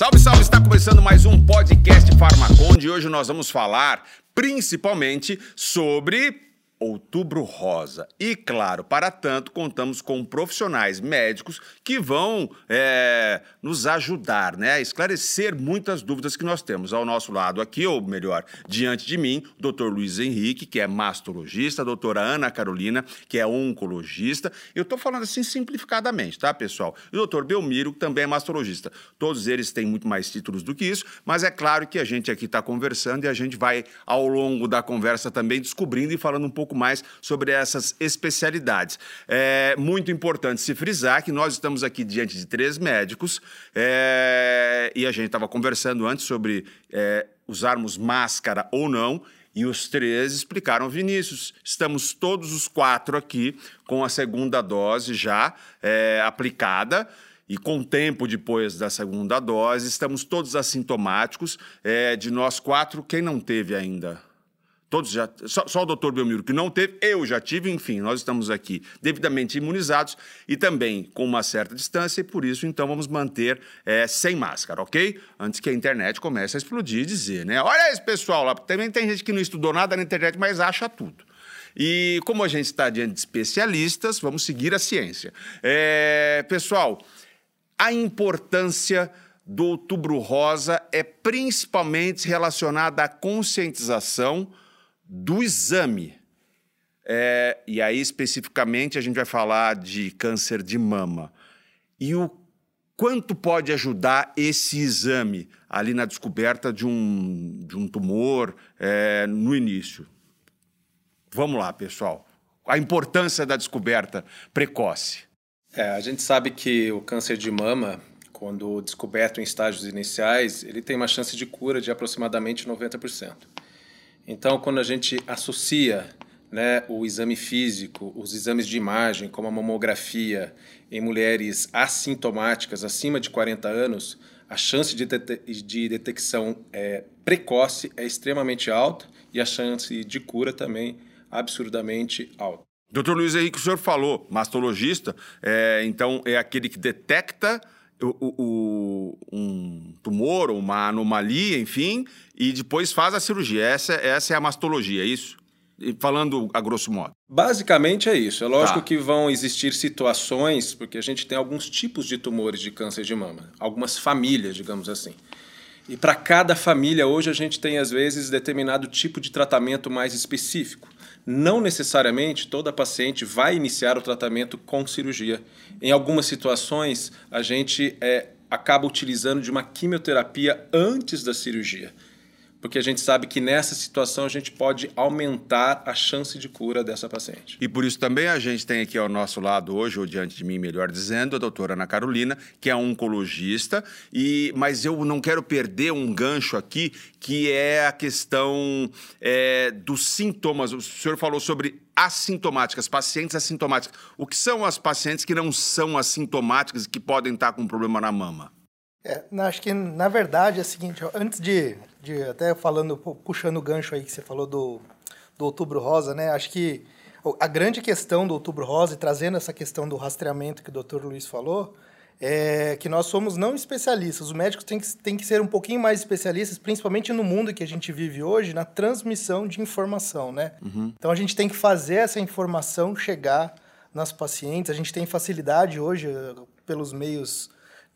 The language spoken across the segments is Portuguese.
Salve, salve! Está começando mais um podcast Farmaconde e hoje nós vamos falar principalmente sobre Outubro Rosa. E, claro, para tanto, contamos com profissionais médicos que vão é, nos ajudar né, a esclarecer muitas dúvidas que nós temos. Ao nosso lado aqui, ou melhor, diante de mim, o Dr. Luiz Henrique, que é mastologista, doutora Ana Carolina, que é oncologista. Eu estou falando assim simplificadamente, tá, pessoal? E o Dr. Belmiro, que também é mastologista. Todos eles têm muito mais títulos do que isso, mas é claro que a gente aqui está conversando e a gente vai, ao longo da conversa, também descobrindo e falando um pouco pouco mais sobre essas especialidades. É muito importante se frisar que nós estamos aqui diante de três médicos é, e a gente estava conversando antes sobre é, usarmos máscara ou não. E os três explicaram, Vinícius, estamos todos os quatro aqui com a segunda dose já é, aplicada e com tempo depois da segunda dose, estamos todos assintomáticos. É, de nós quatro, quem não teve ainda? Todos já. Só, só o doutor Belmiro que não teve, eu já tive, enfim, nós estamos aqui devidamente imunizados e também com uma certa distância, e por isso, então, vamos manter é, sem máscara, ok? Antes que a internet comece a explodir e dizer, né? Olha esse pessoal lá, também tem gente que não estudou nada na internet, mas acha tudo. E como a gente está diante de especialistas, vamos seguir a ciência. É, pessoal, a importância do Outubro Rosa é principalmente relacionada à conscientização do exame. É, e aí, especificamente, a gente vai falar de câncer de mama. E o quanto pode ajudar esse exame ali na descoberta de um, de um tumor é, no início? Vamos lá, pessoal. A importância da descoberta precoce. É, a gente sabe que o câncer de mama, quando descoberto em estágios iniciais, ele tem uma chance de cura de aproximadamente 90%. Então, quando a gente associa né, o exame físico, os exames de imagem, como a mamografia, em mulheres assintomáticas acima de 40 anos, a chance de, de detecção é, precoce é extremamente alta e a chance de cura também absurdamente alta. Doutor Luiz Henrique, o senhor falou, mastologista, é, então é aquele que detecta o, o, um tumor ou uma anomalia, enfim, e depois faz a cirurgia. Essa, essa é a mastologia, é isso? E falando a grosso modo. Basicamente é isso. É lógico tá. que vão existir situações, porque a gente tem alguns tipos de tumores de câncer de mama, algumas famílias, digamos assim. E para cada família, hoje a gente tem, às vezes, determinado tipo de tratamento mais específico. Não necessariamente toda paciente vai iniciar o tratamento com cirurgia. Em algumas situações, a gente é, acaba utilizando de uma quimioterapia antes da cirurgia porque a gente sabe que nessa situação a gente pode aumentar a chance de cura dessa paciente. E por isso também a gente tem aqui ao nosso lado hoje, ou diante de mim, melhor dizendo, a doutora Ana Carolina, que é oncologista, e mas eu não quero perder um gancho aqui, que é a questão é, dos sintomas. O senhor falou sobre assintomáticas, pacientes assintomáticas. O que são as pacientes que não são assintomáticas e que podem estar com um problema na mama? É, acho que, na verdade, é o seguinte, antes de, de até falando, puxando o gancho aí que você falou do, do Outubro Rosa, né? Acho que a grande questão do Outubro Rosa, e trazendo essa questão do rastreamento que o doutor Luiz falou, é que nós somos não especialistas. Os médicos têm que, têm que ser um pouquinho mais especialistas, principalmente no mundo que a gente vive hoje, na transmissão de informação, né? Uhum. Então, a gente tem que fazer essa informação chegar nas pacientes. A gente tem facilidade hoje, eh, pelos meios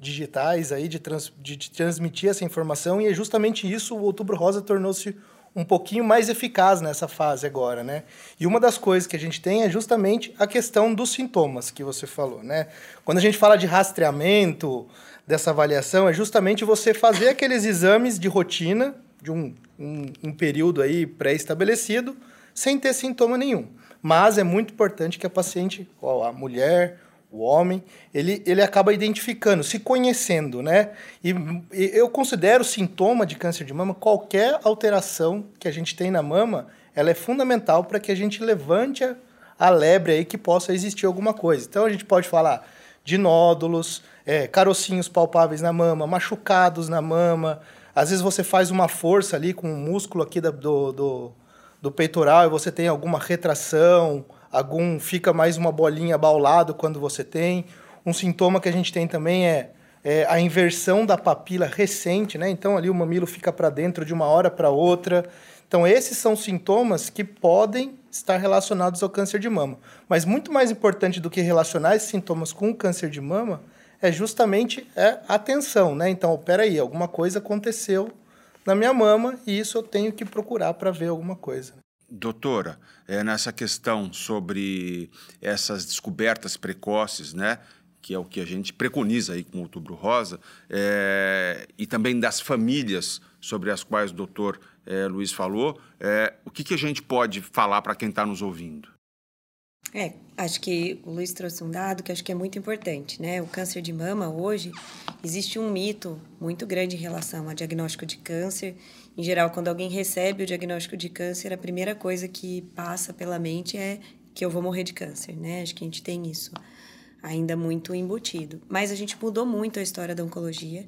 digitais aí de, trans, de, de transmitir essa informação e é justamente isso o Outubro Rosa tornou-se um pouquinho mais eficaz nessa fase agora, né? E uma das coisas que a gente tem é justamente a questão dos sintomas que você falou, né? Quando a gente fala de rastreamento, dessa avaliação, é justamente você fazer aqueles exames de rotina de um, um, um período aí pré-estabelecido sem ter sintoma nenhum. Mas é muito importante que a paciente, ou a mulher, o homem, ele, ele acaba identificando, se conhecendo, né? E, e, eu considero sintoma de câncer de mama qualquer alteração que a gente tem na mama, ela é fundamental para que a gente levante a, a, lebre aí que possa existir alguma coisa. Então a gente pode falar de nódulos, é, carocinhos palpáveis na mama, machucados na mama. Às vezes você faz uma força ali com o músculo aqui da, do, do, do peitoral e você tem alguma retração, algum fica mais uma bolinha baulado quando você tem. Um sintoma que a gente tem também é é, a inversão da papila recente, né? Então ali o mamilo fica para dentro de uma hora para outra. Então esses são sintomas que podem estar relacionados ao câncer de mama. Mas muito mais importante do que relacionar esses sintomas com o câncer de mama é justamente é, a atenção, né? Então, peraí, alguma coisa aconteceu na minha mama e isso eu tenho que procurar para ver alguma coisa. Doutora, é, nessa questão sobre essas descobertas precoces, né? que é o que a gente preconiza aí com o Outubro Rosa, é, e também das famílias sobre as quais o doutor é, Luiz falou, é, o que, que a gente pode falar para quem está nos ouvindo? É, acho que o Luiz trouxe um dado que acho que é muito importante, né? O câncer de mama hoje existe um mito muito grande em relação ao diagnóstico de câncer. Em geral, quando alguém recebe o diagnóstico de câncer, a primeira coisa que passa pela mente é que eu vou morrer de câncer, né? Acho que a gente tem isso ainda muito embutido. Mas a gente mudou muito a história da oncologia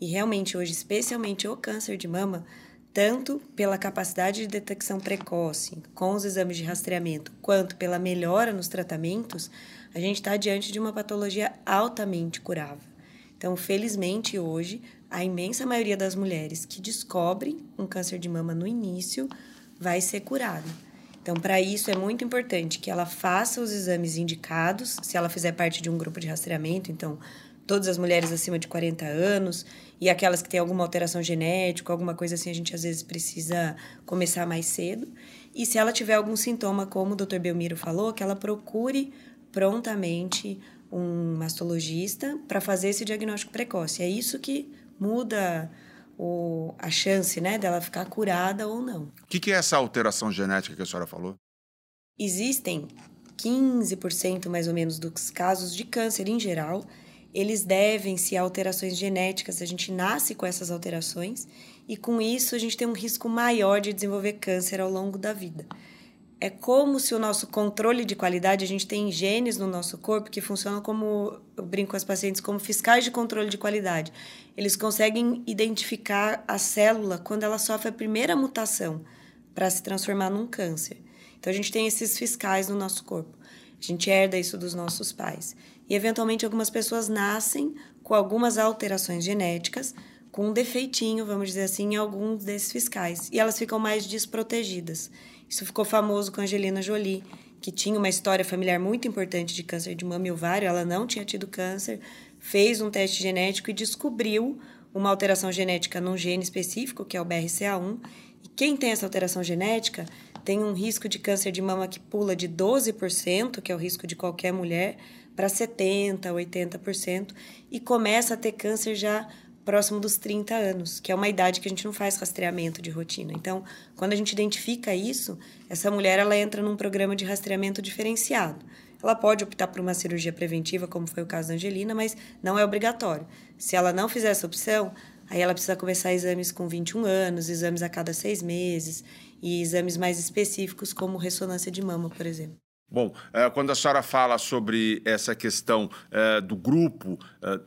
e realmente hoje, especialmente o câncer de mama, tanto pela capacidade de detecção precoce com os exames de rastreamento, quanto pela melhora nos tratamentos, a gente está diante de uma patologia altamente curável. Então, felizmente, hoje, a imensa maioria das mulheres que descobrem um câncer de mama no início vai ser curada. Então, para isso é muito importante que ela faça os exames indicados, se ela fizer parte de um grupo de rastreamento, então todas as mulheres acima de 40 anos e aquelas que têm alguma alteração genética, alguma coisa assim, a gente às vezes precisa começar mais cedo. E se ela tiver algum sintoma, como o Dr. Belmiro falou, que ela procure prontamente um mastologista para fazer esse diagnóstico precoce. É isso que muda o, a chance né, dela ficar curada ou não. O que, que é essa alteração genética que a senhora falou? Existem 15% mais ou menos dos casos de câncer em geral, eles devem-se a alterações genéticas. A gente nasce com essas alterações e com isso a gente tem um risco maior de desenvolver câncer ao longo da vida é como se o nosso controle de qualidade, a gente tem genes no nosso corpo que funcionam como, eu brinco com as pacientes, como fiscais de controle de qualidade. Eles conseguem identificar a célula quando ela sofre a primeira mutação para se transformar num câncer. Então a gente tem esses fiscais no nosso corpo. A gente herda isso dos nossos pais. E eventualmente algumas pessoas nascem com algumas alterações genéticas, com um defeitinho, vamos dizer assim, em alguns desses fiscais. E elas ficam mais desprotegidas. Isso ficou famoso com Angelina Jolie, que tinha uma história familiar muito importante de câncer de mama e ovário. Ela não tinha tido câncer, fez um teste genético e descobriu uma alteração genética num gene específico, que é o BRCA1. E quem tem essa alteração genética tem um risco de câncer de mama que pula de 12%, que é o risco de qualquer mulher, para 70%, 80%, e começa a ter câncer já próximo dos 30 anos, que é uma idade que a gente não faz rastreamento de rotina. Então, quando a gente identifica isso, essa mulher ela entra num programa de rastreamento diferenciado. Ela pode optar por uma cirurgia preventiva, como foi o caso da Angelina, mas não é obrigatório. Se ela não fizer essa opção, aí ela precisa começar exames com 21 anos, exames a cada seis meses e exames mais específicos, como ressonância de mama, por exemplo. Bom, eh, quando a senhora fala sobre essa questão eh, do grupo eh,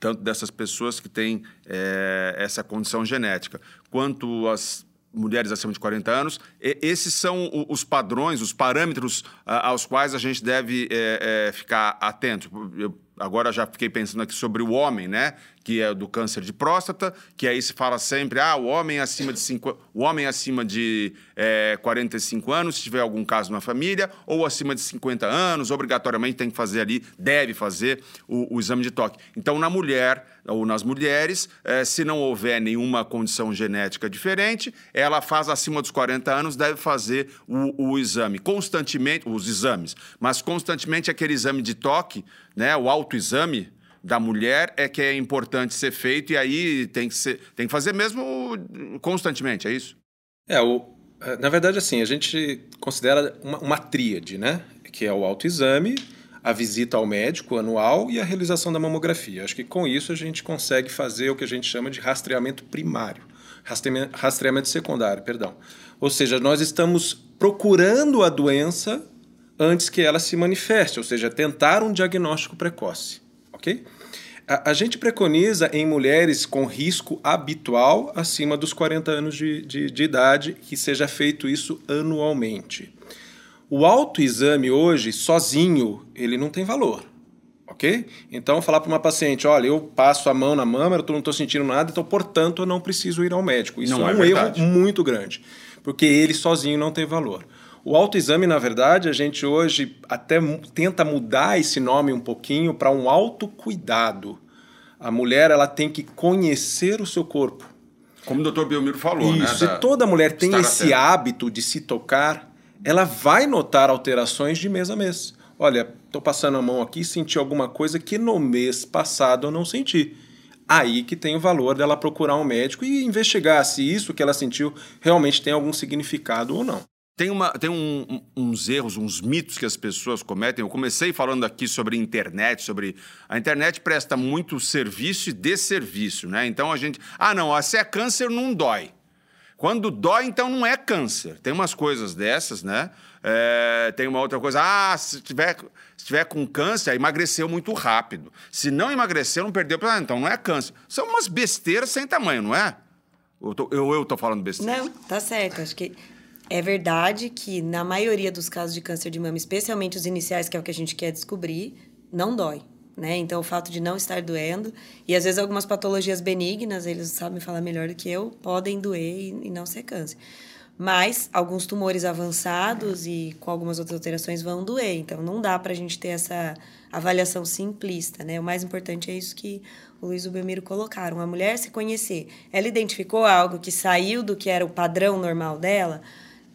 tanto dessas pessoas que têm é, essa condição genética, quanto as mulheres acima de 40 anos. E, esses são os padrões, os parâmetros aos quais a gente deve é, é, ficar atento. Eu, agora já fiquei pensando aqui sobre o homem, né? Que é do câncer de próstata, que aí se fala sempre, ah, o homem acima de, cinco, o homem acima de é, 45 anos, se tiver algum caso na família, ou acima de 50 anos, obrigatoriamente tem que fazer ali, deve fazer o, o exame de toque. Então, na mulher ou nas mulheres, é, se não houver nenhuma condição genética diferente, ela faz acima dos 40 anos, deve fazer o, o exame constantemente, os exames, mas constantemente aquele exame de toque, né, o autoexame da mulher é que é importante ser feito e aí tem que, ser, tem que fazer mesmo constantemente, é isso? É, o, é, na verdade, assim, a gente considera uma, uma tríade, né? Que é o autoexame, a visita ao médico anual e a realização da mamografia. Acho que com isso a gente consegue fazer o que a gente chama de rastreamento primário, rastreamento, rastreamento secundário, perdão. Ou seja, nós estamos procurando a doença antes que ela se manifeste, ou seja, tentar um diagnóstico precoce, ok? A, a gente preconiza em mulheres com risco habitual acima dos 40 anos de, de, de idade que seja feito isso anualmente. O autoexame hoje, sozinho, ele não tem valor, ok? Então, falar para uma paciente, olha, eu passo a mão na mama, eu não estou sentindo nada, então, portanto, eu não preciso ir ao médico. Isso não é, é um verdade. erro muito grande, porque ele sozinho não tem valor. O autoexame, na verdade, a gente hoje até tenta mudar esse nome um pouquinho para um autocuidado. A mulher ela tem que conhecer o seu corpo. Como o doutor Belmiro falou, Isso, né? se da- toda mulher tem esse hábito de se tocar, ela vai notar alterações de mês a mês. Olha, estou passando a mão aqui e senti alguma coisa que no mês passado eu não senti. Aí que tem o valor dela procurar um médico e investigar se isso que ela sentiu realmente tem algum significado ou não. Tem, uma, tem um- uns erros, uns mitos que as pessoas cometem. Eu comecei falando aqui sobre internet, sobre. A internet presta muito serviço e desserviço, né? Então a gente. Ah, não, se é câncer, não dói. Quando dói, então não é câncer. Tem umas coisas dessas, né? É, tem uma outra coisa. Ah, se tiver, se tiver com câncer, emagreceu muito rápido. Se não emagreceu, não perdeu. Ah, então não é câncer. São umas besteiras sem tamanho, não é? Eu tô, eu, eu tô falando besteira. Não, tá certo. Acho que é verdade que na maioria dos casos de câncer de mama, especialmente os iniciais, que é o que a gente quer descobrir, não dói. Né? Então, o fato de não estar doendo, e às vezes algumas patologias benignas, eles sabem falar melhor do que eu, podem doer e, não ser câncer. Mas alguns tumores avançados e com algumas outras alterações vão doer. Então, não dá para a gente ter essa avaliação simplista, né? O mais importante é isso que o Luiz e o Belmiro colocaram. A mulher se conhecer. Ela identificou algo que saiu do que era o padrão normal dela,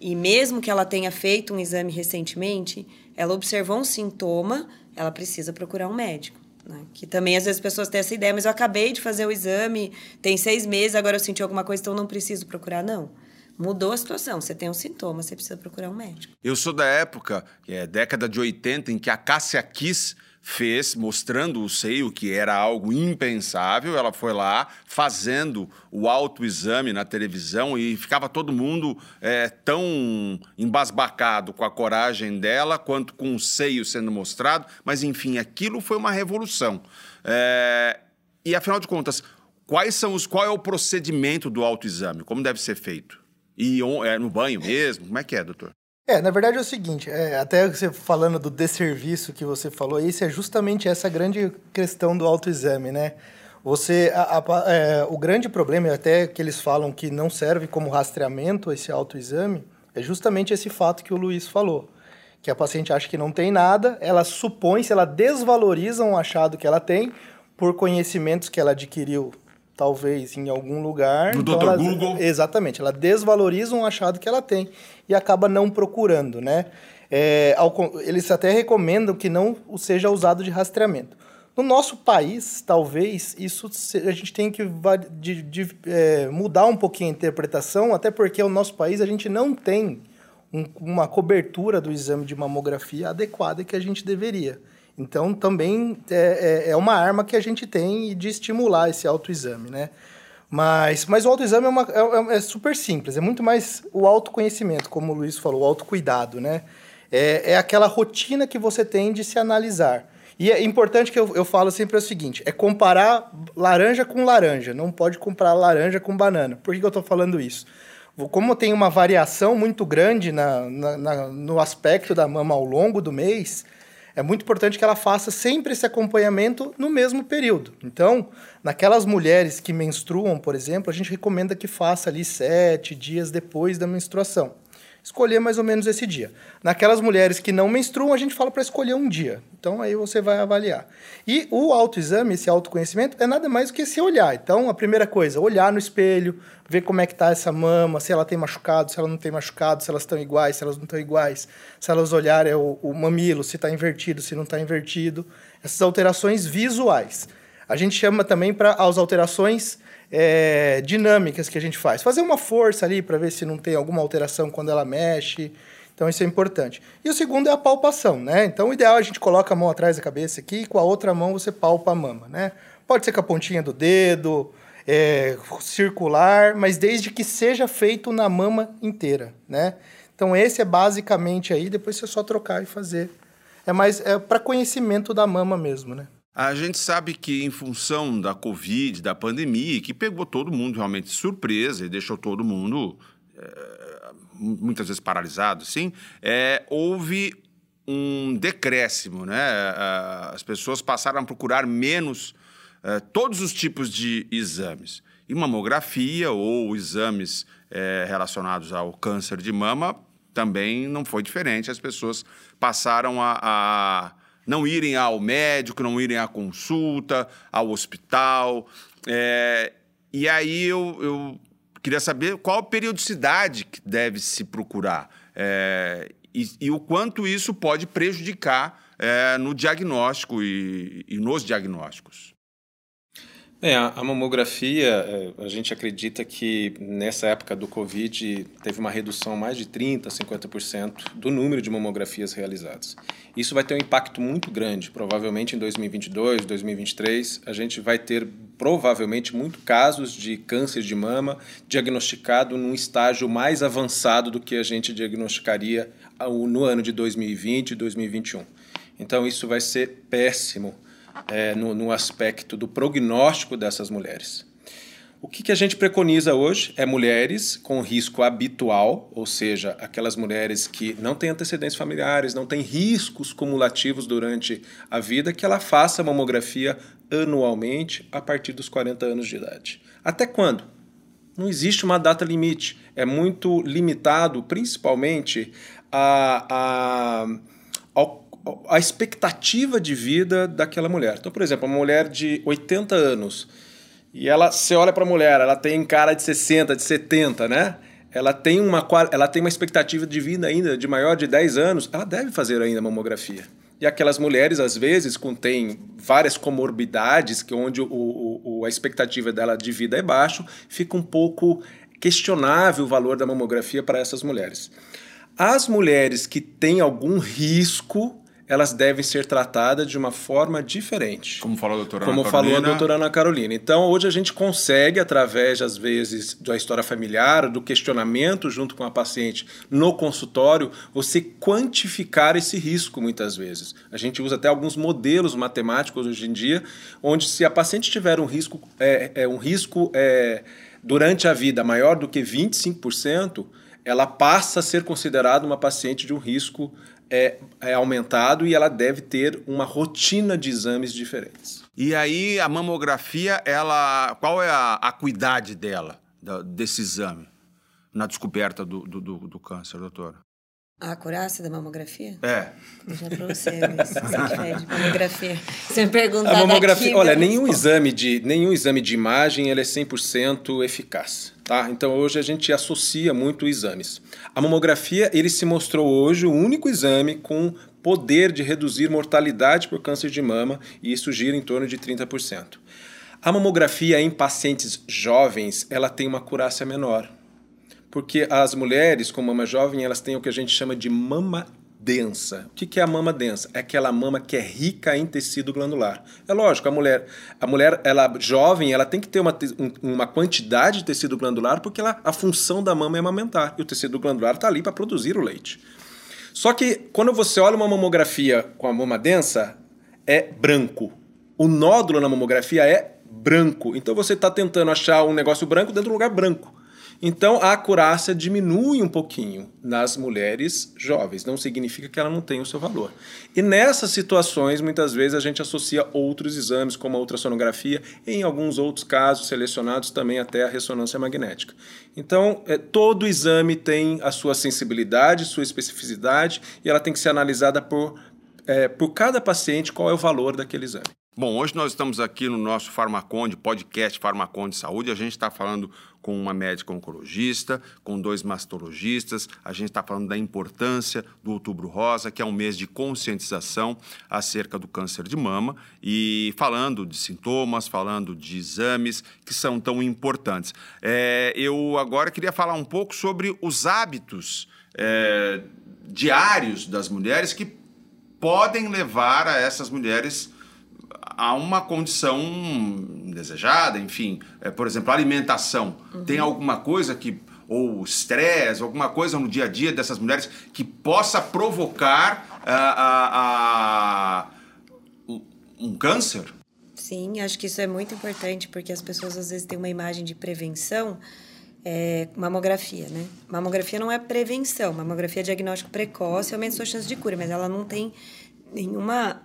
e mesmo que ela tenha feito um exame recentemente, ela observou um sintoma, ela precisa procurar um médico. Né? Que também às vezes as pessoas têm essa ideia, mas eu acabei de fazer o exame, tem seis meses, agora eu senti alguma coisa, então não preciso procurar. Não. Mudou a situação. Você tem um sintoma, você precisa procurar um médico. Eu sou da época, é década de 80, em que a Cássia Kiss fez, mostrando o seio, que era algo impensável. Ela foi lá fazendo o autoexame na televisão e ficava todo mundo é, tão embasbacado com a coragem dela quanto com o seio sendo mostrado. Mas, enfim, aquilo foi uma revolução. É, E, afinal de contas, quais são os, qual é o procedimento do autoexame? Como deve ser feito? E é no banho mesmo? Como é que é, doutor? É, na verdade é o seguinte, é, até você falando do desserviço que você falou, isso é justamente essa grande questão do autoexame, né? Você, a- a- é, o grande problema, e até que eles falam que não serve como rastreamento esse autoexame, é justamente esse fato que o Luiz falou. Que a paciente acha que não tem nada, ela supõe, se ela desvaloriza um achado que ela tem, por conhecimentos que ela adquiriu, talvez, em algum lugar. No então Dr. ela- Google. Exatamente, ela desvaloriza um achado que ela tem e acaba não procurando, né? É, ao eles até recomendam que não seja usado de rastreamento. No nosso país, talvez, isso a gente tem que de- de, é, mudar um pouquinho a interpretação, até porque o nosso país a gente não tem um- uma cobertura do exame de mamografia adequada que a gente deveria. Então, também é, é- é uma arma que a gente tem de estimular esse autoexame, né? Mas, mas o autoexame é, uma, é, é super simples, é muito mais o autoconhecimento, como o Luiz falou, o autocuidado, né? É, é aquela rotina que você tem de se analisar. E é importante que eu, eu falo sempre o seguinte: é comparar laranja com laranja, não pode comparar laranja com banana. Por que, que eu estou falando isso? Como tem uma variação muito grande na, na- na- no aspecto da mama ao longo do mês, é muito importante que ela faça sempre esse acompanhamento no mesmo período. Então, naquelas mulheres que menstruam, por exemplo, a gente recomenda que faça ali sete dias depois da menstruação. Escolher mais ou menos esse dia. Naquelas mulheres que não menstruam, a gente fala para escolher um dia. Então, aí você vai avaliar. E o autoexame, esse autoconhecimento, é nada mais do que se olhar. Então, a primeira coisa, olhar no espelho, ver como é que tá essa mama, se ela tem machucado, se ela não tem machucado, se elas estão iguais, se elas não estão iguais, se elas olharem o, o mamilo, se está invertido, se não está invertido. Essas alterações visuais. A gente chama também para as alterações é, dinâmicas que a gente faz. Fazer uma força ali para ver se não tem alguma alteração quando ela mexe. Então isso é importante. E o segundo é a palpação, né? Então o ideal é a gente coloca a mão atrás da cabeça aqui e com a outra mão você palpa a mama, né? Pode ser com a pontinha do dedo, é, circular, mas desde que seja feito na mama inteira, né? Então esse é basicamente aí, depois você só trocar e fazer. É mais é para conhecimento da mama mesmo, né? A gente sabe que, em função da Covid, da pandemia, que pegou todo mundo realmente de surpresa e deixou todo mundo é, muitas vezes paralisado, assim, é, houve um decréscimo, né? As pessoas passaram a procurar menos uh, todos os tipos de exames. E mamografia ou exames é, relacionados ao câncer de mama também não foi diferente. As pessoas passaram a, a não irem ao médico, não irem à consulta, ao hospital. É, e aí eu, eu, queria saber qual periodicidade que deve se procurar é, e, e, o quanto isso pode prejudicar é, no diagnóstico e, e nos diagnósticos. É, a mamografia, é, a gente acredita que nessa época do Covid teve uma redução mais de 30%, 50% do número de mamografias realizadas. Isso vai ter um impacto muito grande. Provavelmente em 2022, 2023, a gente vai ter provavelmente muito casos de câncer de mama diagnosticado num estágio mais avançado do que a gente diagnosticaria no ano de 2020 e 2021. Então isso vai ser péssimo é, no, no, aspecto do prognóstico dessas mulheres. O que, que a gente preconiza hoje é mulheres com risco habitual, ou seja, aquelas mulheres que não têm antecedentes familiares, não têm riscos cumulativos durante a vida, que ela faça mamografia anualmente a partir dos 40 anos de idade. Até quando? Não existe uma data limite. É muito limitado, principalmente, a, a, ao a expectativa de vida daquela mulher. Então, por exemplo, uma mulher de 80 anos e ela, você olha para a mulher, ela tem cara de 60, de 70, né? Ela tem, uma, ela tem uma expectativa de vida ainda de maior de 10 anos, ela deve fazer ainda mamografia. E aquelas mulheres, às vezes, contêm várias comorbidades, que onde o, o, a expectativa dela de vida é baixo, fica um pouco questionável o valor da mamografia para essas mulheres. As mulheres que têm algum risco elas devem ser tratadas de uma forma diferente. Como falou a doutora Como Ana falou Carolina. a doutora Ana Carolina. Então, hoje a gente consegue, através, às vezes, da história familiar, do questionamento junto com a paciente no consultório, você quantificar esse risco, muitas vezes. A gente usa até alguns modelos matemáticos hoje em dia, onde se a paciente tiver um risco, é, é um risco é, durante a vida maior do que 25%, ela passa a ser considerada uma paciente de um risco é, é aumentado e ela deve ter uma rotina de exames diferentes. E aí a mamografia, ela, qual é a acuidade dela, desse exame, na descoberta do, do, do, câncer, doutora? A acurácia da mamografia? É. Já para você, mamografia. Você me perguntar A mamografia, daqui, olha, nenhum exame, de, nenhum exame de imagem ele é 100% eficaz. Tá? Então hoje a gente associa muito exames. A mamografia ele se mostrou hoje o único exame com poder de reduzir mortalidade por câncer de mama e isso gira em torno de 30%. A mamografia em pacientes jovens ela tem uma acurácia menor, porque as mulheres com mama jovem elas têm o que a gente chama de mama densa. O que é a mama densa? É aquela mama que é rica em tecido glandular. É lógico, a mulher, a mulher ela jovem, ela tem que ter uma, uma quantidade de tecido glandular porque ela, a função da mama é amamentar e o tecido glandular está ali para produzir o leite. Só que quando você olha uma mamografia com a mama densa, é branco. O nódulo na mamografia é branco. Então você está tentando achar um negócio branco dentro de um lugar branco. Então a acurácia diminui um pouquinho nas mulheres jovens, não significa que ela não tenha o seu valor. E nessas situações, muitas vezes a gente associa outros exames, como a ultrassonografia, e em alguns outros casos selecionados também até a ressonância magnética. Então, é, todo exame tem a sua sensibilidade, sua especificidade, e ela tem que ser analisada por, é, por cada paciente qual é o valor daquele exame. Bom, hoje nós estamos aqui no nosso Farmaconde, podcast Farmaconde Saúde. A gente está falando com uma médica oncologista, com dois mastologistas. A gente está falando da importância do Outubro Rosa, que é um mês de conscientização acerca do câncer de mama e falando de sintomas, falando de exames que são tão importantes. É, eu agora queria falar um pouco sobre os hábitos é, diários das mulheres que podem levar a essas mulheres a uma condição desejada, enfim, é, por exemplo, alimentação. Uhum. Tem alguma coisa que ou estresse, alguma coisa no dia a dia dessas mulheres que possa provocar uh, um câncer? Sim, acho que isso é muito importante porque as pessoas às vezes têm uma imagem de prevenção é, mamografia, né? Mamografia não é prevenção, mamografia é diagnóstico precoce, aumenta sua chance de cura, mas ela não tem nenhuma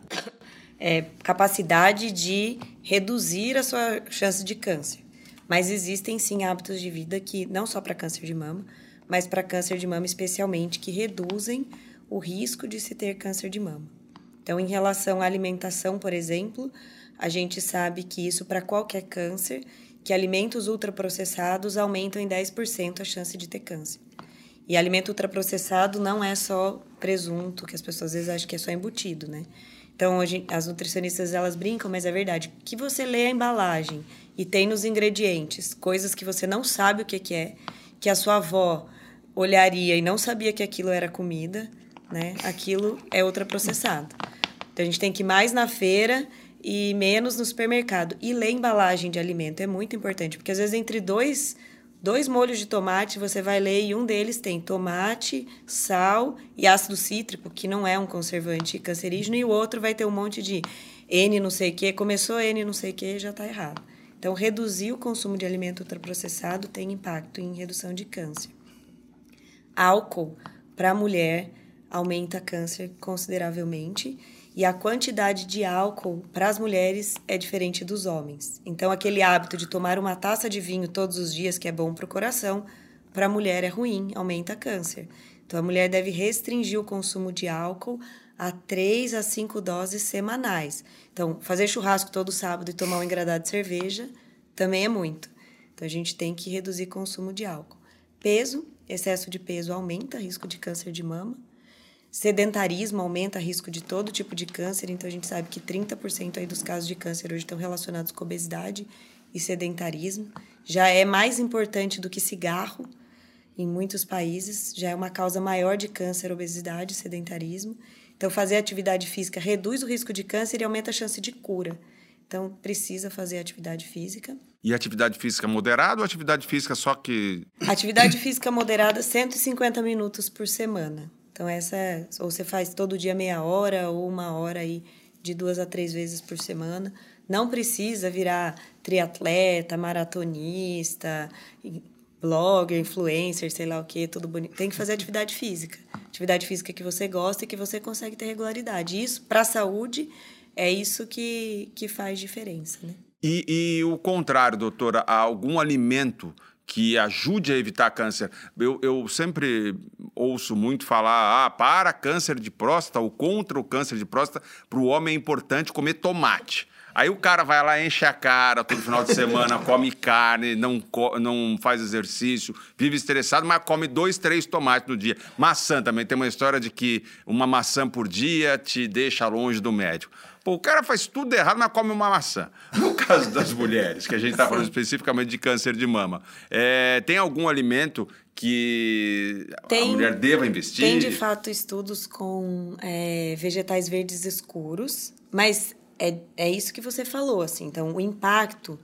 é, capacidade de reduzir a sua chance de câncer. Mas existem sim hábitos de vida que, não só para câncer de mama, mas para câncer de mama especialmente, que reduzem o risco de se ter câncer de mama. Então, em relação à alimentação, por exemplo, a gente sabe que isso para qualquer câncer que alimentos ultraprocessados aumentam em 10% a chance de ter câncer. E alimento ultraprocessado não é só presunto, que as pessoas às vezes acham que é só embutido, né? Então, hoje, as nutricionistas elas brincam, mas é verdade. Que você lê a embalagem e tem nos ingredientes coisas que você não sabe o que, que é, que a sua avó olharia e não sabia que aquilo era comida, né? Aquilo é ultraprocessado. Então, a gente tem que ir mais na feira e menos no supermercado. E ler embalagem de alimento é muito importante, porque às vezes entre dois, dois molhos de tomate você vai ler e um deles tem tomate, sal e ácido cítrico, que não é um conservante cancerígeno, e o outro vai ter um monte de N não sei o que, começou N não sei o que, já está errado. Então, reduzir o consumo de alimento ultraprocessado tem impacto em redução de câncer. Álcool para mulher aumenta câncer consideravelmente e a quantidade de álcool para as mulheres é diferente dos homens. Então, aquele hábito de tomar uma taça de vinho todos os dias, que é bom para o coração, para a mulher é ruim, aumenta câncer. Então, a mulher deve restringir o consumo de álcool a 3 a 5 doses semanais. Então, fazer churrasco todo sábado e tomar um engradado de cerveja também é muito. Então, a gente tem que reduzir o consumo de álcool. Peso, excesso de peso aumenta risco de câncer de mama. Sedentarismo aumenta o risco de todo tipo de câncer, então a gente sabe que 30% aí dos casos de câncer hoje estão relacionados com obesidade e sedentarismo. Já é mais importante do que cigarro em muitos países, já é uma causa maior de câncer, obesidade e sedentarismo. Então, fazer atividade física reduz o risco de câncer e aumenta a chance de cura. Então, precisa fazer atividade física. E atividade física moderada ou atividade física só que. Atividade física moderada, 150 minutos por semana. Então, essa ou você faz todo dia meia hora ou uma hora aí de duas a três vezes por semana. Não precisa virar triatleta, maratonista, blogger, influencer, sei lá o que, tudo bonito. Tem que fazer atividade física. Atividade física que você gosta e que você consegue ter regularidade. Isso, para a saúde, é isso que, que faz diferença, né? E, e o contrário, doutora, algum alimento que ajude a evitar câncer. Eu, eu sempre ouço muito falar, ah, para câncer de próstata ou contra o câncer de próstata, para o homem é importante comer tomate. Aí o cara vai lá, enche a cara todo final de semana, come carne, não, não faz exercício, vive estressado, mas come dois, três tomates no dia. Maçã também. Tem uma história de que uma maçã por dia te deixa longe do médico. Pô, o cara faz tudo errado, mas come uma maçã. No caso das mulheres, que a gente está falando especificamente de câncer de mama, é, tem algum alimento que tem, a mulher deva investir? Tem, de fato, estudos com é, vegetais verdes escuros, mas é, é isso que você falou, assim. Então, o impacto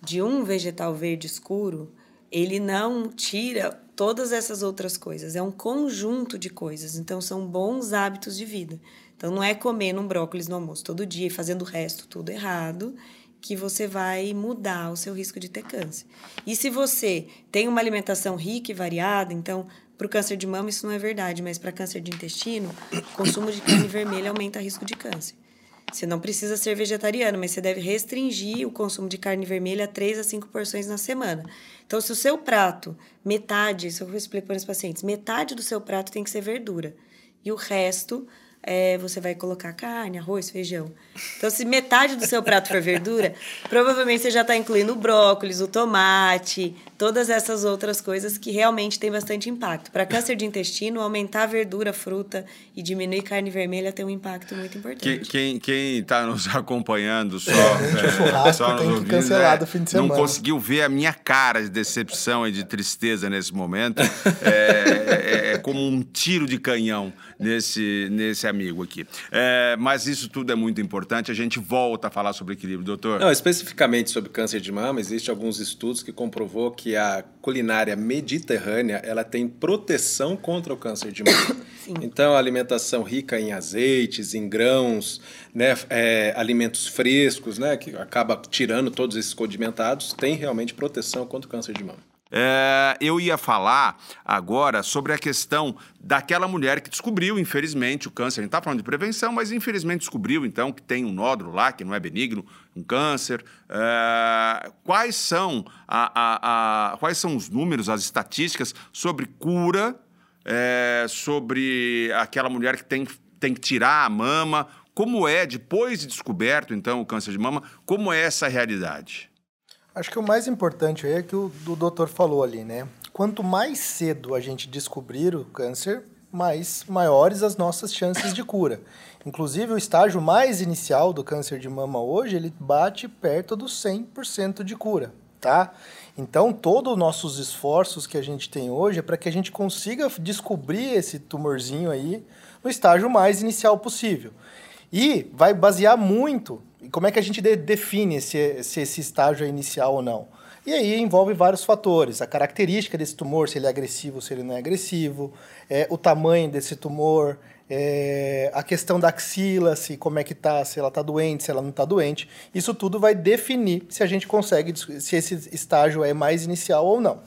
de um vegetal verde escuro, ele não tira todas essas outras coisas. É um conjunto de coisas. Então, são bons hábitos de vida. Então, não é comer um brócolis no almoço todo dia e fazendo o resto tudo errado que você vai mudar o seu risco de ter câncer. E se você tem uma alimentação rica e variada, então, para o câncer de mama isso não é verdade, mas para câncer de intestino, o consumo de carne vermelha aumenta o risco de câncer. Você não precisa ser vegetariano, mas você deve restringir o consumo de carne vermelha a 3 a 5 porções na semana. Então, se o seu prato, metade, isso eu explico para os pacientes, metade do seu prato tem que ser verdura. E o resto é, você vai colocar carne, arroz, feijão. Então, se metade do seu prato for verdura, provavelmente você já está incluindo o brócolis, o tomate, todas essas outras coisas que realmente têm bastante impacto. Para câncer de intestino, aumentar a verdura, fruta e diminuir carne vermelha tem um impacto muito importante. Quem está nos acompanhando só, é, é, só nos tem ouvindo, que cancelar é, fim de semana. não conseguiu ver a minha cara de decepção e de tristeza nesse momento. É, é, é como um tiro de canhão nesse, nesse amigo aqui. É, mas isso tudo é muito importante. A gente volta a falar sobre equilíbrio, doutor. Não, especificamente sobre câncer de mama, existem alguns estudos que comprovou que a culinária mediterrânea ela tem proteção contra o câncer de mama. Sim. Então, a alimentação rica em azeites, em grãos, né, é, alimentos frescos, né, que acaba tirando todos esses condimentados, tem realmente proteção contra o câncer de mama. É, eu ia falar agora sobre a questão daquela mulher que descobriu, infelizmente, o câncer. A gente está falando de prevenção, mas infelizmente descobriu, então, que tem um nódulo lá, que não é benigno, um câncer. É, quais, são a, a, a, quais são os números, as estatísticas sobre cura, é, sobre aquela mulher que tem, tem que tirar a mama? Como é, depois de descoberto, então, o câncer de mama, como é essa realidade? Acho que o mais importante é que o, o doutor falou ali, né? Quanto mais cedo a gente descobrir o câncer, mais maiores as nossas chances de cura. Inclusive, o estágio mais inicial do câncer de mama hoje, ele bate perto dos 100% de cura, tá? Então, todos os nossos esforços que a gente tem hoje é para que a gente consiga descobrir esse tumorzinho aí no estágio mais inicial possível. E vai basear muito como é que a gente de, define se, se esse estágio é inicial ou não. E aí envolve vários fatores. A característica desse tumor, se ele é agressivo, se ele não é agressivo, é, o tamanho desse tumor, é, a questão da axila, se como é que tá, se ela está doente, se ela não está doente. Isso tudo vai definir se a gente consegue, se esse estágio é mais inicial ou não.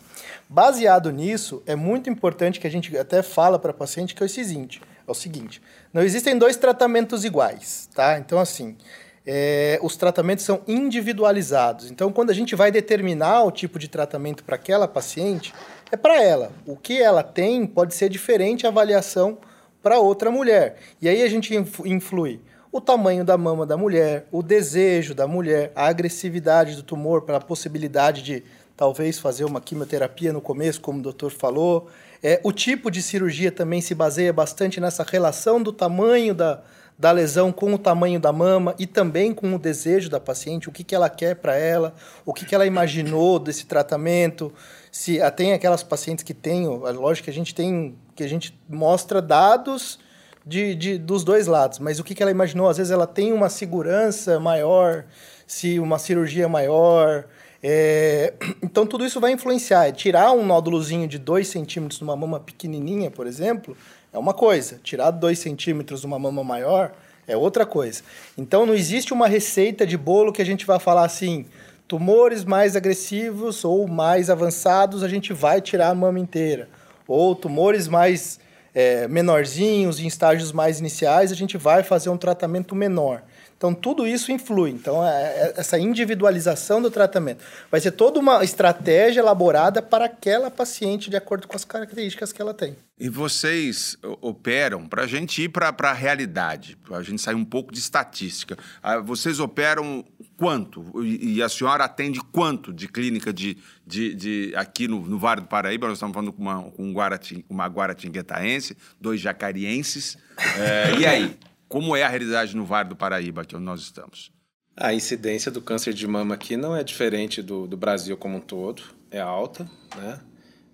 Baseado nisso, é muito importante que a gente até fala para paciente que é o seguinte, é o seguinte, não existem dois tratamentos iguais, tá? Então, assim, é, os tratamentos são individualizados. Então, quando a gente vai determinar o tipo de tratamento para aquela paciente, é para ela. O que ela tem pode ser diferente a avaliação para outra mulher. E aí a gente influi o tamanho da mama da mulher, o desejo da mulher, a agressividade do tumor para a possibilidade de talvez fazer uma quimioterapia no começo, como o doutor falou, é, o tipo de cirurgia também se baseia bastante nessa relação do tamanho da, da lesão com o tamanho da mama e também com o desejo da paciente, o que, que ela quer para ela, o que, que ela imaginou desse tratamento. Se ah, tem aquelas pacientes que têm, lógico que a gente tem, que a gente mostra dados de, de, dos dois lados, mas o que, que ela imaginou? Às vezes ela tem uma segurança maior, se uma cirurgia maior, é, então tudo isso vai influenciar. Tirar um nódulozinho de 2 centímetros numa mama pequenininha, por exemplo, é uma coisa. Tirar 2 centímetros numa mama maior é outra coisa. Então não existe uma receita de bolo que a gente vai falar assim, tumores mais agressivos ou mais avançados, a gente vai tirar a mama inteira. Ou tumores mais é, menorzinhos, em estágios mais iniciais, a gente vai fazer um tratamento menor. Então, tudo isso influi. Então, é, é, essa individualização do tratamento vai ser toda uma estratégia elaborada para aquela paciente de acordo com as características que ela tem. E vocês operam, para a gente ir para a realidade, para a gente sair um pouco de estatística, ah, vocês operam quanto? E a senhora atende quanto de clínica de, de, de aqui no, no Vale do Paraíba? Nós estamos falando com uma, com um guaratin, uma guaratinguetaense, dois jacarienses. É, e aí? Como é a realidade no Vale do Paraíba, onde nós estamos? A incidência do câncer de mama aqui não é diferente do, do Brasil como um todo, é alta, né?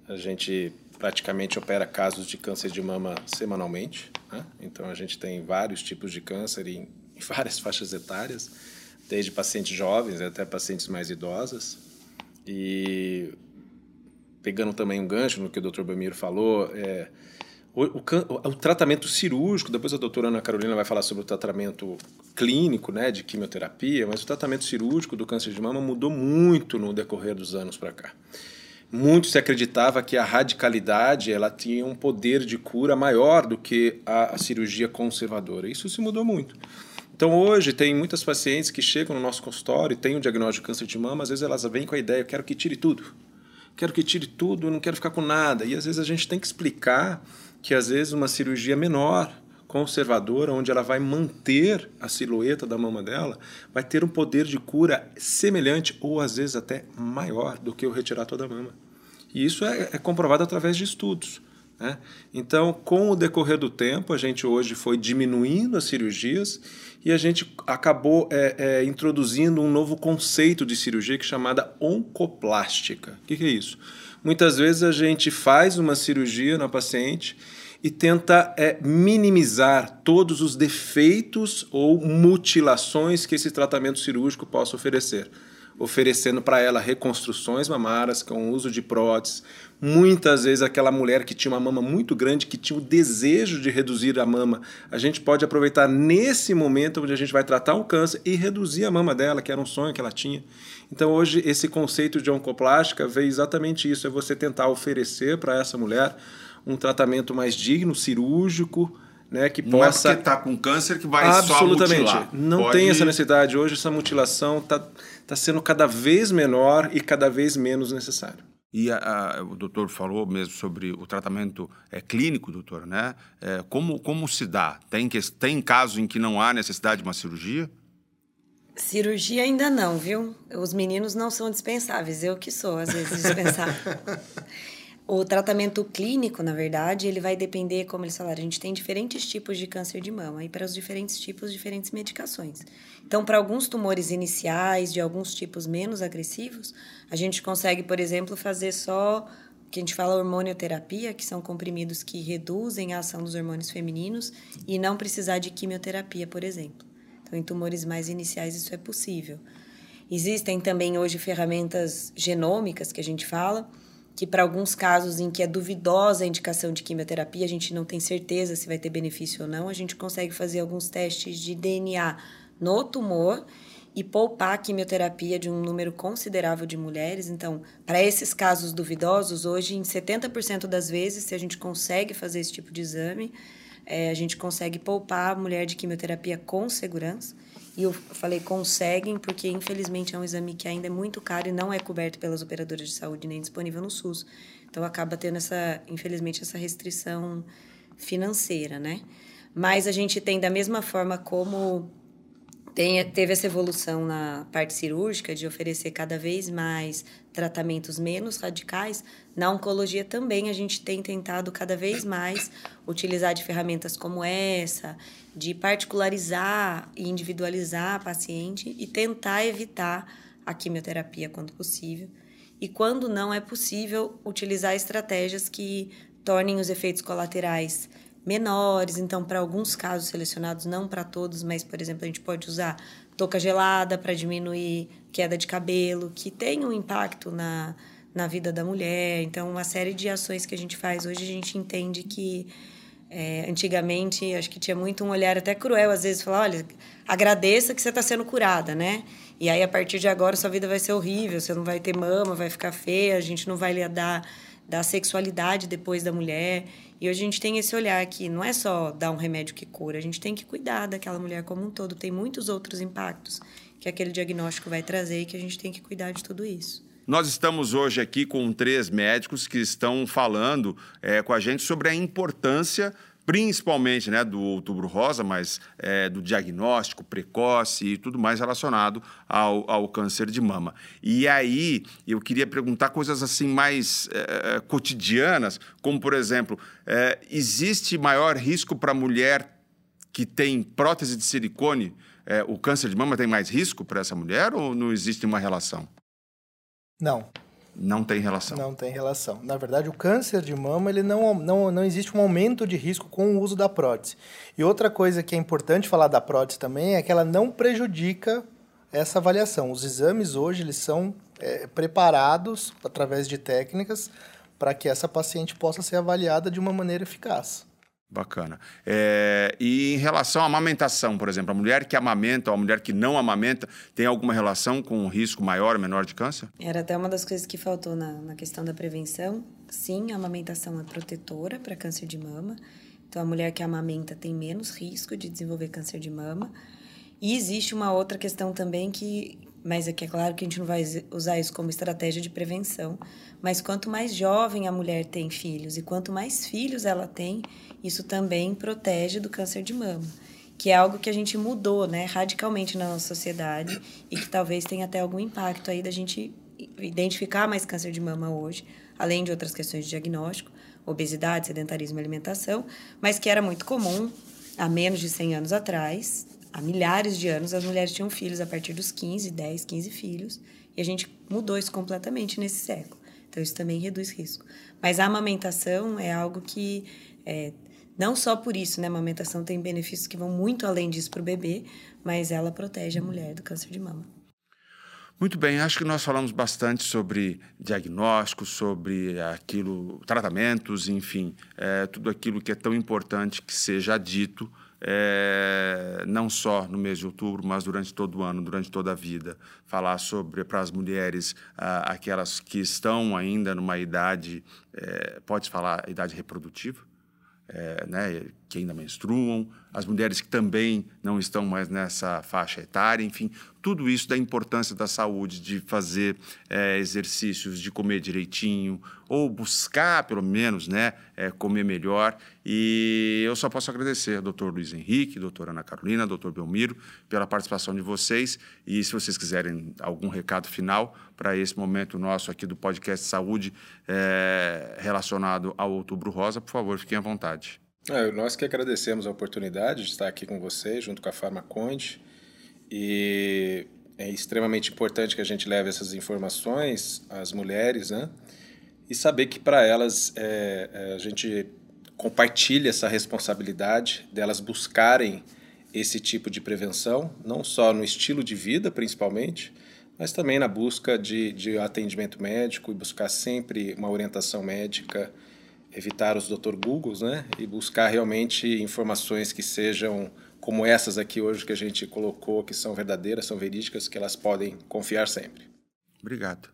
A gente praticamente opera casos de câncer de mama semanalmente, né? Então a gente tem vários tipos de câncer em, em várias faixas etárias, desde pacientes jovens até pacientes mais idosas. E pegando também um gancho no que o Dr. Bamiro falou, é, o, o, o, tratamento cirúrgico, depois a doutora Ana Carolina vai falar sobre o tratamento clínico, né, de quimioterapia, mas o tratamento cirúrgico do câncer de mama mudou muito no decorrer dos anos para cá. Muito se acreditava que a radicalidade ela tinha um poder de cura maior do que a, a cirurgia conservadora. Isso se mudou muito. Então hoje tem muitas pacientes que chegam no nosso consultório e têm um diagnóstico de câncer de mama, às vezes elas vêm com a ideia, eu quero que tire tudo. Quero que tire tudo, eu não quero ficar com nada. E às vezes a gente tem que explicar que às vezes uma cirurgia menor, conservadora, onde ela vai manter a silhueta da mama dela, vai ter um poder de cura semelhante ou às vezes até maior do que o retirar toda a mama. E isso é, é comprovado através de estudos. Né? Então, com o decorrer do tempo, a gente hoje foi diminuindo as cirurgias e a gente acabou é, é, introduzindo um novo conceito de cirurgia que é chamada oncoplástica. O que, que é isso? Muitas vezes a gente faz uma cirurgia na paciente e tenta é, minimizar todos os defeitos ou mutilações que esse tratamento cirúrgico possa oferecer. Oferecendo para ela reconstruções mamárias com o uso de próteses. Muitas vezes aquela mulher que tinha uma mama muito grande, que tinha o desejo de reduzir a mama, a gente pode aproveitar nesse momento onde a gente vai tratar o câncer e reduzir a mama dela, que era um sonho que ela tinha. Então hoje esse conceito de oncoplástica veio exatamente isso, é você tentar oferecer para essa mulher um tratamento mais digno, cirúrgico, né, que não possa... é porque está com câncer que vai Absolutamente. só mutilar. Não Pode... tem essa necessidade. Hoje essa mutilação está tá sendo cada vez menor e cada vez menos necessário. E a, a, o doutor falou mesmo sobre o tratamento é, clínico, doutor, né? É, como, como se dá? Tem, que, tem casos em que não há necessidade de uma cirurgia? Cirurgia ainda não, viu? Os meninos não são dispensáveis, eu que sou, às vezes, dispensável. O tratamento clínico, na verdade, ele vai depender, como eles falaram, a gente tem diferentes tipos de câncer de mama e para os diferentes tipos, diferentes medicações. Então, para alguns tumores iniciais, de alguns tipos menos agressivos, a gente consegue, por exemplo, fazer só o que a gente fala hormonioterapia, que são comprimidos que reduzem a ação dos hormônios femininos e não precisar de quimioterapia, por exemplo. Então, em tumores mais iniciais, isso é possível. Existem também hoje ferramentas genômicas que a gente fala, que para alguns casos em que é duvidosa a indicação de quimioterapia, a gente não tem certeza se vai ter benefício ou não, a gente consegue fazer alguns testes de DNA no tumor e poupar a quimioterapia de um número considerável de mulheres. Então, para esses casos duvidosos, hoje, em 70% das vezes, se a gente consegue fazer esse tipo de exame, é, a gente consegue poupar a mulher de quimioterapia com segurança. E eu falei conseguem, porque infelizmente é um exame que ainda é muito caro e não é coberto pelas operadoras de saúde nem disponível no SUS. Então acaba tendo essa, infelizmente, essa restrição financeira, né? Mas a gente tem da mesma forma como tem, teve essa evolução na parte cirúrgica de oferecer cada vez mais tratamentos menos radicais, na oncologia também a gente tem tentado cada vez mais utilizar de ferramentas como essa, de particularizar e individualizar a paciente e tentar evitar a quimioterapia quando possível. E quando não é possível, utilizar estratégias que tornem os efeitos colaterais menores. Então, para alguns casos selecionados, não para todos, mas, por exemplo, a gente pode usar touca gelada para diminuir queda de cabelo, que tem um impacto na, na vida da mulher. Então, uma série de ações que a gente faz hoje, a gente entende que é, antigamente, acho que tinha muito um olhar até cruel, às vezes, falar: olha, agradeça que você está sendo curada, né? E aí, a partir de agora, sua vida vai ser horrível, você não vai ter mama, vai ficar feia, a gente não vai lhe dar da sexualidade depois da mulher. E hoje a gente tem esse olhar que não é só dar um remédio que cura, a gente tem que cuidar daquela mulher como um todo. Tem muitos outros impactos que aquele diagnóstico vai trazer e que a gente tem que cuidar de tudo isso. Nós estamos hoje aqui com três médicos que estão falando é, com a gente sobre a importância principalmente né, do outubro rosa, mas é, do diagnóstico precoce e tudo mais relacionado ao, ao, câncer de mama. E aí eu queria perguntar coisas assim mais é, é cotidianas, como por exemplo, é, existe maior risco para a mulher que tem prótese de silicone? É, o câncer de mama tem mais risco para essa mulher ou não existe uma relação? Não. Não tem relação. Não tem relação. Na verdade, o câncer de mama, ele não, não, não existe um aumento de risco com o uso da prótese. E outra coisa que é importante falar da prótese também é que ela não prejudica essa avaliação. Os exames hoje, eles são é, preparados através de técnicas para que essa paciente possa ser avaliada de uma maneira eficaz. Bacana. É, e em relação à amamentação, por exemplo, a mulher que amamenta ou a mulher que não amamenta tem alguma relação com um risco maior ou menor de câncer? Era até uma das coisas que faltou na, na questão da prevenção. Sim, a amamentação é protetora para câncer de mama. Então, a mulher que amamenta tem menos risco de desenvolver câncer de mama. E existe uma outra questão também que, mas aqui é claro que a gente não vai usar isso como estratégia de prevenção, mas quanto mais jovem a mulher tem filhos e quanto mais filhos ela tem, isso também protege do câncer de mama, que é algo que a gente mudou, né, radicalmente na nossa sociedade e que talvez tenha até algum impacto aí da gente identificar mais câncer de mama hoje, além de outras questões de diagnóstico, obesidade, sedentarismo alimentação, mas que era muito comum há menos de 100 anos atrás, há milhares de anos, as mulheres tinham filhos a partir dos 15, 10, 15 filhos, e a gente mudou isso completamente nesse século. Então, isso também reduz risco. Mas a amamentação é algo que é, não só por isso, né? A amamentação tem benefícios que vão muito além disso para o bebê, mas ela protege a mulher do câncer de mama. Muito bem, acho que nós falamos bastante sobre diagnóstico, sobre aquilo, tratamentos, enfim, é, tudo aquilo que é tão importante que seja dito, é, não só no mês de outubro, mas durante todo o ano, durante toda a vida. Falar sobre, para as mulheres, ah, aquelas que estão ainda numa idade, é, pode falar, idade reprodutiva, é, né, que ainda menstruam, as mulheres que também não estão mais nessa faixa etária, enfim, tudo isso da importância da saúde, de fazer é, exercícios, de comer direitinho, ou buscar, pelo menos, né, é, comer melhor. E eu só posso agradecer, doutor Luiz Henrique, doutora Ana Carolina, doutor Belmiro, pela participação de vocês. E se vocês quiserem algum recado final para esse momento nosso aqui do podcast Saúde é, relacionado ao Outubro Rosa, por favor, fiquem à vontade. É, nós que agradecemos a oportunidade de estar aqui com vocês, junto com a Farmaconde. E é extremamente importante que a gente leve essas informações às mulheres, né? E saber que para elas é, é, a gente compartilha essa responsabilidade delas buscarem esse tipo de prevenção, não só no estilo de vida, principalmente, mas também na busca de, de atendimento médico e buscar sempre uma orientação médica, evitar os Dr. Googles, né? E buscar realmente informações que sejam como essas aqui hoje que a gente colocou, que são verdadeiras, são verídicas, que elas podem confiar sempre. Obrigado.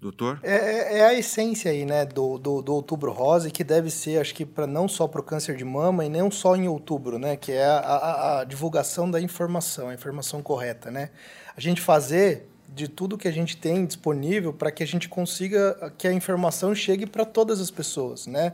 Doutor? É, é, é a essência aí, né, do, do, do, outubro rosa, que deve ser, acho que, para não só para o câncer de mama e não só em outubro, né, que é a, a, a, divulgação da informação, a informação correta, né. A gente fazer de tudo que a gente tem disponível para que a gente consiga que a informação chegue para todas as pessoas, né.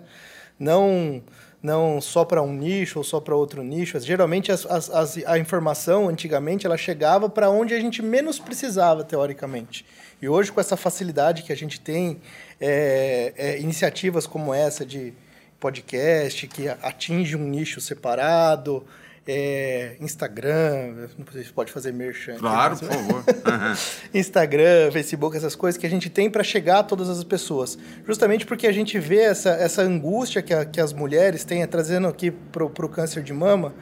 Não não só para um nicho ou só para outro nicho. Geralmente as, as, as, a informação, antigamente, ela chegava para onde a gente menos precisava, teoricamente. E hoje, com essa facilidade que a gente tem, é, é, iniciativas como essa de podcast, que atinge um nicho separado, é, Instagram, não sei se pode fazer merchan. Claro, por favor. Instagram, Facebook, essas coisas que a gente tem para chegar a todas as pessoas. Justamente porque a gente vê essa, essa angústia que, a, que as mulheres têm, trazendo aqui para o câncer de mama,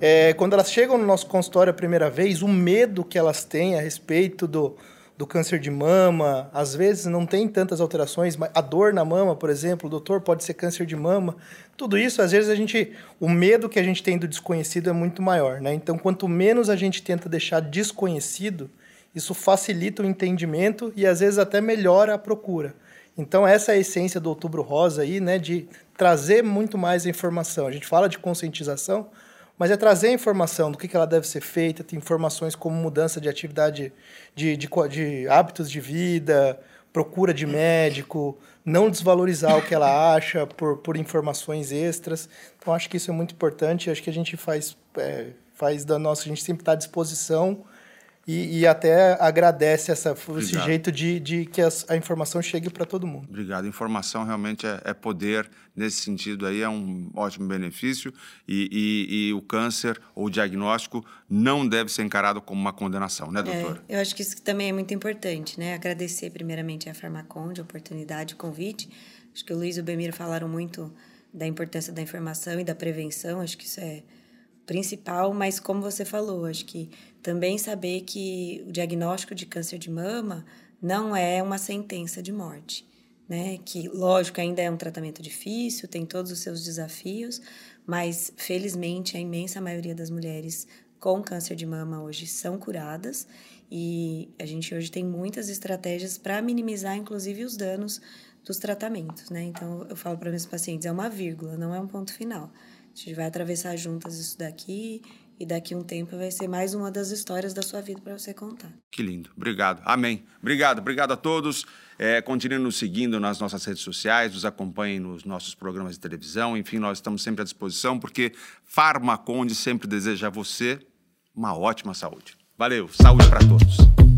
é, quando elas chegam no nosso consultório a primeira vez, o medo que elas têm a respeito do, do câncer de mama, às vezes não tem tantas alterações, mas a dor na mama, por exemplo, o doutor pode ser câncer de mama. Tudo isso, às vezes a gente, o medo que a gente tem do desconhecido é muito maior, né? Então, quanto menos a gente tenta deixar desconhecido, isso facilita o entendimento e às vezes até melhora a procura. Então, essa é a essência do Outubro Rosa aí, né, de trazer muito mais informação. A gente fala de conscientização, mas é trazer a informação do que, que ela deve ser feita, tem informações como mudança de atividade, de, de, de hábitos de vida, procura de médico, não desvalorizar o que ela acha por, por informações extras. Então, acho que isso é muito importante. Acho que a gente faz, é, faz da nossa, a gente sempre está à disposição e, e, até agradece essa, esse jeito de, de que as, a informação chegue para todo mundo. Obrigado. Informação realmente é, é, poder, nesse sentido aí é um ótimo benefício e, e, e, o câncer ou o diagnóstico não deve ser encarado como uma condenação, né, doutor? É, eu acho que isso também é muito importante, né? Agradecer primeiramente a Farmaconde, a oportunidade, o convite. Acho que o Luiz e o Bemiro falaram muito da importância da informação e da prevenção, acho que isso é principal, mas como você falou, acho que também saber que o diagnóstico de câncer de mama não é uma sentença de morte, né? Que lógico ainda é um tratamento difícil, tem todos os seus desafios, mas felizmente a imensa maioria das mulheres com câncer de mama hoje são curadas e a gente hoje tem muitas estratégias para minimizar inclusive os danos dos tratamentos, né? Então eu falo para meus pacientes é uma vírgula, não é um ponto final. A gente vai atravessar juntas isso daqui e daqui um tempo vai ser mais uma das histórias da sua vida para você contar. Que lindo. Obrigado. Amém. Obrigado. Obrigado a todos. É, continuem nos seguindo nas nossas redes sociais, nos acompanhem nos nossos programas de televisão. Enfim, nós estamos sempre à disposição, porque Farmaconde sempre deseja a você uma ótima saúde. Valeu. Saúde para todos.